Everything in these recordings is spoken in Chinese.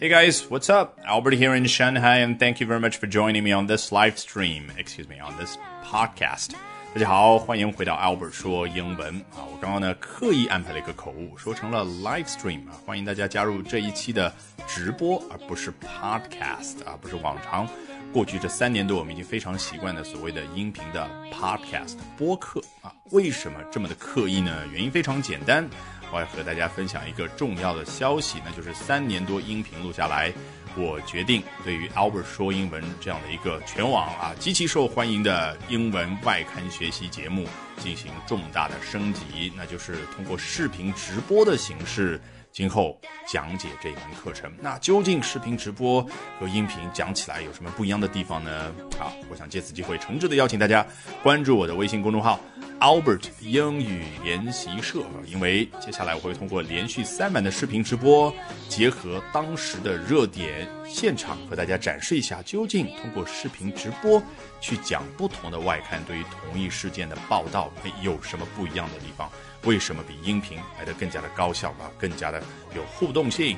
Hey guys, what's up? Albert here in Shanghai, and thank you very much for joining me on this live stream. Excuse me, on this podcast. 大家好，欢迎回到 Albert 说英文啊！我刚刚呢刻意安排了一个口误，说成了 live stream 啊！欢迎大家加入这一期的直播，而不是 podcast 啊，不是往常过去这三年多我们已经非常习惯的所谓的音频的 podcast 播客啊。为什么这么的刻意呢？原因非常简单，我要和大家分享一个重要的消息，那就是三年多音频录下来。我决定对于 Albert 说英文这样的一个全网啊极其受欢迎的英文外刊学习节目进行重大的升级，那就是通过视频直播的形式，今后讲解这一门课程。那究竟视频直播和音频讲起来有什么不一样的地方呢？啊，我想借此机会诚挚的邀请大家关注我的微信公众号。Albert 英语研习社，因为接下来我会通过连续三版的视频直播，结合当时的热点，现场和大家展示一下，究竟通过视频直播去讲不同的外刊对于同一事件的报道，有什么不一样的地方？为什么比音频来的更加的高效啊，更加的有互动性？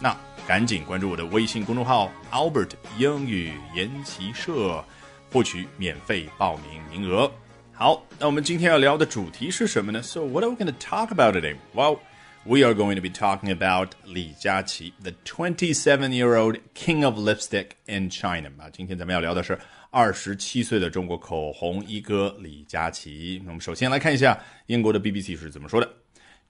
那赶紧关注我的微信公众号 Albert 英语研习社，获取免费报名名额。好，那我们今天要聊的主题是什么呢？So what are we going to talk about today? Well, we are going to be talking about 李佳琦，the 27-year-old king of lipstick in China。啊，今天咱们要聊的是二十七岁的中国口红一哥李佳琦。那我们首先来看一下英国的 BBC 是怎么说的。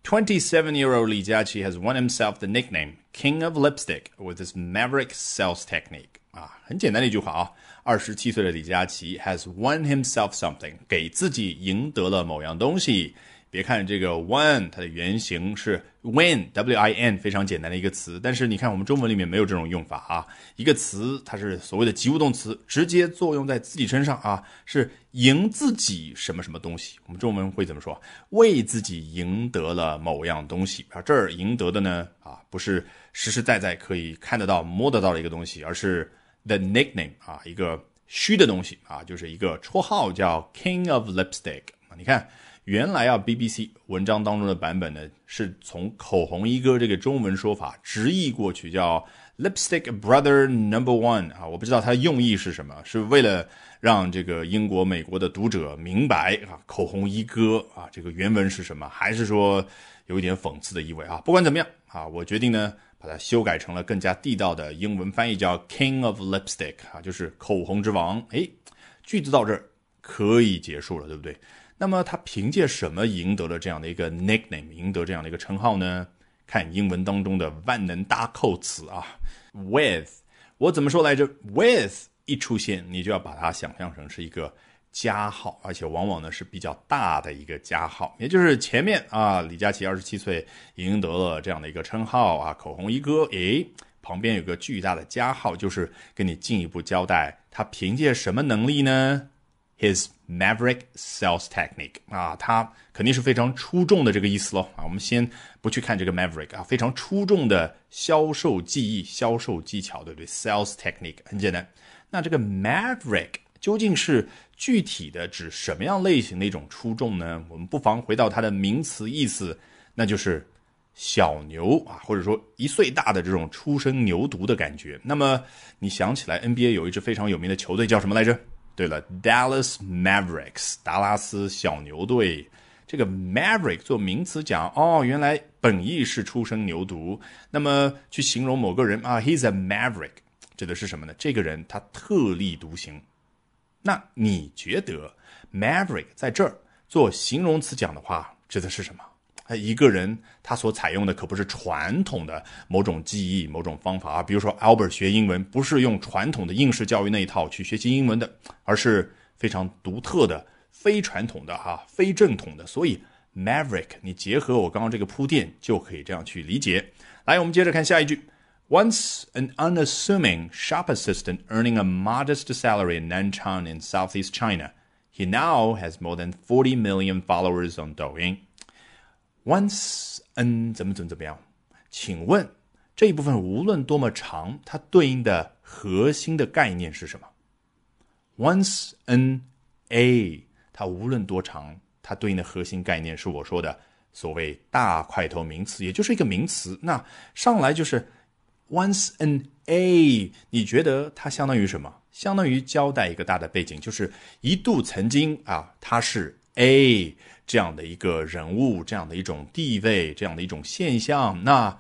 27-year-old Li Jiaqi has won himself the nickname King of Lipstick with his maverick sales technique. 啊，很简单的一句话啊。二十七岁的李佳琦 has won himself something，给自己赢得了某样东西。 别看这个 won，它的原型是 win，w-i-n，非常简单的一个词。但是你看我们中文里面没有这种用法啊。一个词它是所谓的及物动词，直接作用在自己身上啊，是赢自己什么什么东西。我们中文会怎么说？为自己赢得了某样东西啊。这儿赢得的呢啊，不是实实在在可以看得到、摸得到的一个东西，而是。The nickname 啊，一个虚的东西啊，就是一个绰号叫 King of Lipstick。你看，原来啊 BBC 文章当中的版本呢，是从口红一哥这个中文说法直译过去，叫 Lipstick Brother Number One 啊。我不知道它的用意是什么，是为了让这个英国、美国的读者明白啊，口红一哥啊，这个原文是什么，还是说有一点讽刺的意味啊？不管怎么样啊，我决定呢。把它修改成了更加地道的英文翻译，叫 King of Lipstick 啊，就是口红之王。哎，句子到这儿可以结束了，对不对？那么他凭借什么赢得了这样的一个 nickname，赢得这样的一个称号呢？看英文当中的万能搭扣词啊，with，我怎么说来着？with 一出现，你就要把它想象成是一个。加号，而且往往呢是比较大的一个加号，也就是前面啊，李佳琦二十七岁赢得了这样的一个称号啊，口红一哥，诶，旁边有个巨大的加号，就是跟你进一步交代他凭借什么能力呢？His maverick sales technique 啊，他肯定是非常出众的这个意思喽啊。我们先不去看这个 maverick 啊，非常出众的销售技艺、销售技巧，对不对？Sales technique 很简单，那这个 maverick 究竟是？具体的指什么样类型的一种出众呢？我们不妨回到它的名词意思，那就是小牛啊，或者说一岁大的这种初生牛犊的感觉。那么你想起来 NBA 有一支非常有名的球队叫什么来着？对了，Dallas Mavericks，达拉斯小牛队。这个 Maverick 做名词讲，哦，原来本意是初生牛犊。那么去形容某个人啊，He's a Maverick，指的是什么呢？这个人他特立独行。那你觉得 maverick 在这儿做形容词讲的话，指的是什么？哎，一个人他所采用的可不是传统的某种记忆、某种方法啊。比如说 Albert 学英文不是用传统的应试教育那一套去学习英文的，而是非常独特的、非传统的哈、非正统的。所以 maverick 你结合我刚刚这个铺垫，就可以这样去理解。来，我们接着看下一句。Once an unassuming shop assistant earning a modest salary in Nanchang in southeast China, he now has more than 40 million followers on Douyin. Once an 怎么怎么怎么样？请问这一部分无论多么长，它对应的核心的概念是什么？Once an a，它无论多长，它对应的核心概念是我说的所谓大块头名词，也就是一个名词。那上来就是。once an A，你觉得它相当于什么？相当于交代一个大的背景，就是一度曾经啊，它是 A 这样的一个人物，这样的一种地位，这样的一种现象。那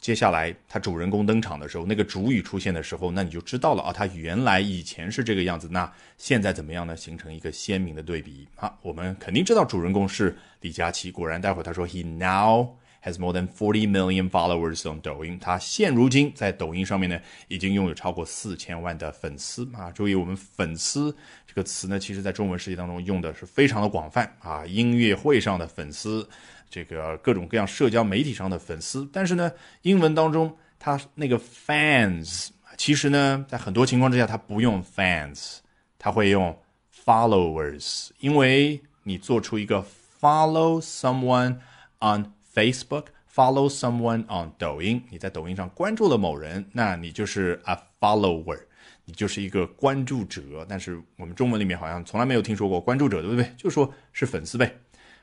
接下来他主人公登场的时候，那个主语出现的时候，那你就知道了啊，他原来以前是这个样子，那现在怎么样呢？形成一个鲜明的对比啊。我们肯定知道主人公是李佳琦，果然，待会他说 he now。Has more than forty million followers on 抖音。他现如今在抖音上面呢，已经拥有超过四千万的粉丝啊！注意，我们“粉丝”这个词呢，其实在中文世界当中用的是非常的广泛啊。音乐会上的粉丝，这个各种各样社交媒体上的粉丝。但是呢，英文当中它那个 fans，其实呢，在很多情况之下，它不用 fans，它会用 followers，因为你做出一个 follow someone on Facebook follow someone on 抖音，你在抖音上关注了某人，那你就是 a follower，你就是一个关注者。但是我们中文里面好像从来没有听说过关注者，对不对？就说是粉丝呗。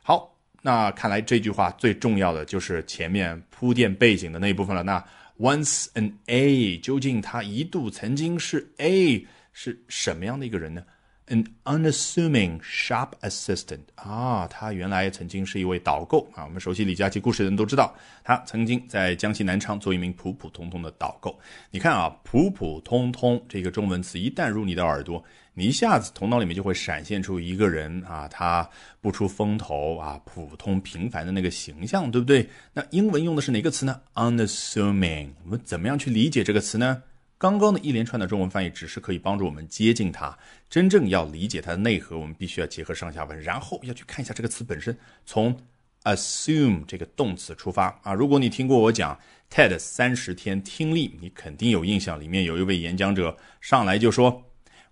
好，那看来这句话最重要的就是前面铺垫背景的那一部分了。那 once an A，究竟他一度曾经是 A 是什么样的一个人呢？An unassuming shop assistant 啊，他原来曾经是一位导购啊。我们熟悉李佳琦故事的人都知道，他曾经在江西南昌做一名普普通通的导购。你看啊，普普通通这个中文词一旦入你的耳朵，你一下子头脑里面就会闪现出一个人啊，他不出风头啊，普通平凡的那个形象，对不对？那英文用的是哪个词呢？Unassuming。我们怎么样去理解这个词呢？刚刚的一连串的中文翻译只是可以帮助我们接近它，真正要理解它的内核，我们必须要结合上下文，然后要去看一下这个词本身。从 assume 这个动词出发啊，如果你听过我讲 TED 三十天听力，你肯定有印象，里面有一位演讲者上来就说。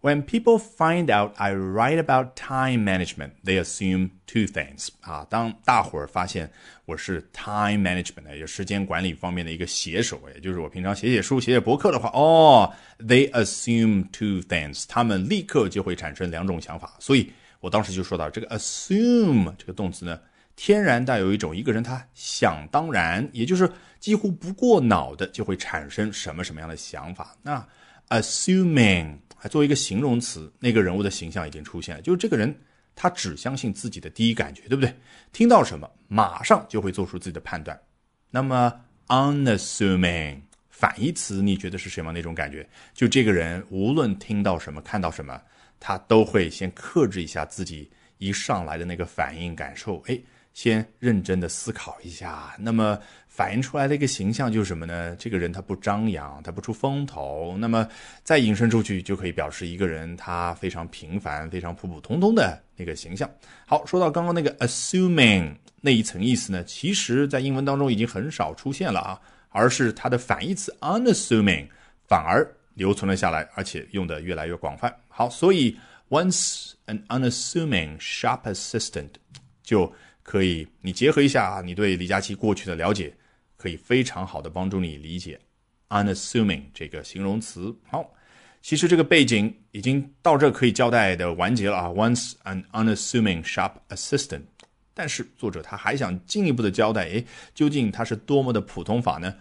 When people find out I write about time management, they assume two things. 啊，当大伙儿发现我是 time management 也就是时间管理方面的一个写手，也就是我平常写写书、写写博客的话，哦，they assume two things，他们立刻就会产生两种想法。所以我当时就说到，这个 assume 这个动词呢，天然带有一种一个人他想当然，也就是几乎不过脑的就会产生什么什么样的想法。那 assuming 作为一个形容词，那个人物的形象已经出现了，就是这个人他只相信自己的第一感觉，对不对？听到什么马上就会做出自己的判断。那么 unassuming 反义词，你觉得是什么那种感觉？就这个人无论听到什么看到什么，他都会先克制一下自己一上来的那个反应感受，哎。先认真的思考一下，那么反映出来的一个形象就是什么呢？这个人他不张扬，他不出风头，那么再引申出去就可以表示一个人他非常平凡、非常普普通通的那个形象。好，说到刚刚那个 assuming 那一层意思呢，其实在英文当中已经很少出现了啊，而是它的反义词 unassuming 反而留存了下来，而且用的越来越广泛。好，所以 once an unassuming shop assistant 就。可以，你结合一下啊，你对李佳琦过去的了解，可以非常好的帮助你理解 unassuming 这个形容词。好，其实这个背景已经到这可以交代的完结了啊。Once an unassuming shop assistant，但是作者他还想进一步的交代，诶，究竟他是多么的普通法呢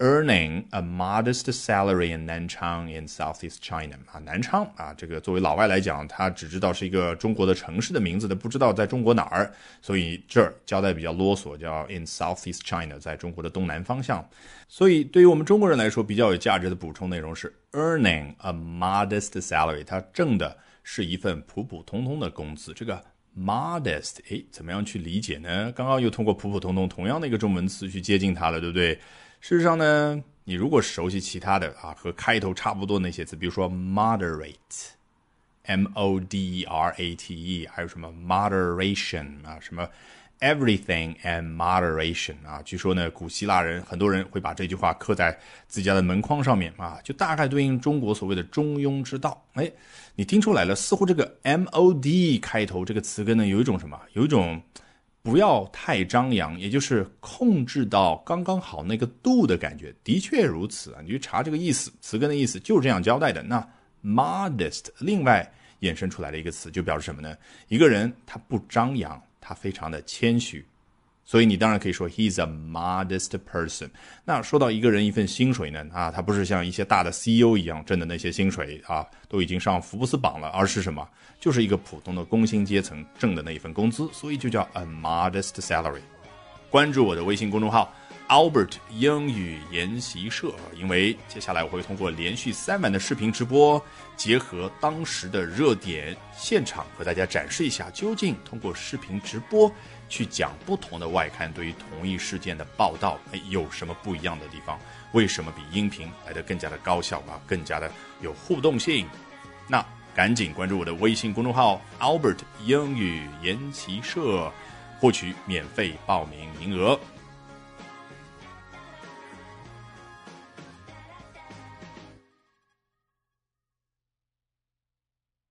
？Earning a modest salary in Nanchang in Southeast China 啊，南昌啊，这个作为老外来讲，他只知道是一个中国的城市的名字，他不知道在中国哪儿，所以这儿交代比较啰嗦，叫 in Southeast China，在中国的东南方向。所以对于我们中国人来说，比较有价值的补充内容是 earning a modest salary，他挣的是一份普普通通的工资。这个 modest，哎，怎么样去理解呢？刚刚又通过普普通通同样的一个中文词去接近它了，对不对？事实上呢，你如果熟悉其他的啊，和开头差不多那些字，比如说 moderate，m o d e r a t e，还有什么 moderation 啊，什么 everything and moderation 啊，据说呢，古希腊人很多人会把这句话刻在自家的门框上面啊，就大概对应中国所谓的中庸之道。哎，你听出来了？似乎这个 m o d 开头这个词根呢，有一种什么？有一种。不要太张扬，也就是控制到刚刚好那个度的感觉，的确如此啊！你去查这个意思，词根的意思就是这样交代的。那 modest 另外衍生出来的一个词，就表示什么呢？一个人他不张扬，他非常的谦虚。所以你当然可以说 he's a modest person。那说到一个人一份薪水呢，啊，他不是像一些大的 CEO 一样挣的那些薪水啊，都已经上福布斯榜了，而是什么？就是一个普通的工薪阶层挣的那一份工资，所以就叫 a modest salary。关注我的微信公众号 Albert 英语研习社，因为接下来我会通过连续三晚的视频直播，结合当时的热点现场，和大家展示一下，究竟通过视频直播去讲不同的外刊对于同一事件的报道，哎，有什么不一样的地方？为什么比音频来的更加的高效啊，更加的有互动性？那赶紧关注我的微信公众号 Albert 英语研习社。获取免费报名名额。